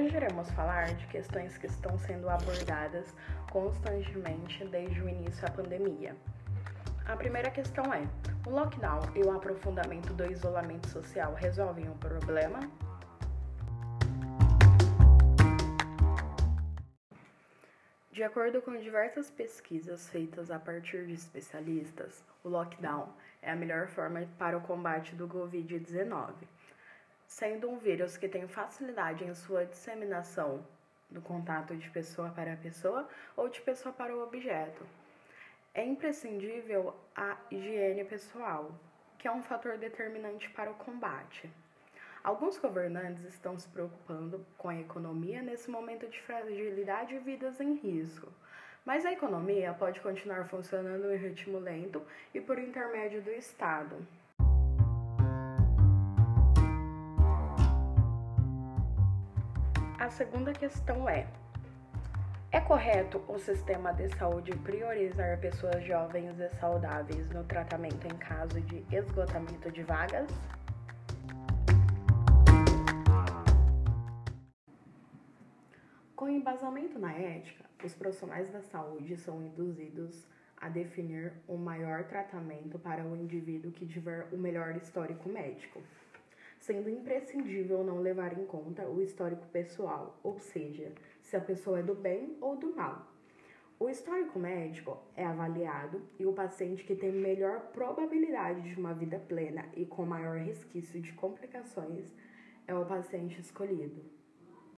Hoje iremos falar de questões que estão sendo abordadas constantemente desde o início da pandemia. A primeira questão é: o lockdown e o aprofundamento do isolamento social resolvem o problema? De acordo com diversas pesquisas feitas a partir de especialistas, o lockdown é a melhor forma para o combate do Covid-19, sendo um vírus que tem facilidade em sua disseminação do contato de pessoa para pessoa ou de pessoa para o objeto. É imprescindível a higiene pessoal, que é um fator determinante para o combate. Alguns governantes estão se preocupando com a economia nesse momento de fragilidade e vidas em risco. Mas a economia pode continuar funcionando em ritmo lento e por intermédio do Estado. A segunda questão é: é correto o sistema de saúde priorizar pessoas jovens e saudáveis no tratamento em caso de esgotamento de vagas? Com embasamento na ética, os profissionais da saúde são induzidos a definir o um maior tratamento para o indivíduo que tiver o melhor histórico médico, sendo imprescindível não levar em conta o histórico pessoal, ou seja, se a pessoa é do bem ou do mal. O histórico médico é avaliado e o paciente que tem melhor probabilidade de uma vida plena e com maior resquício de complicações é o paciente escolhido.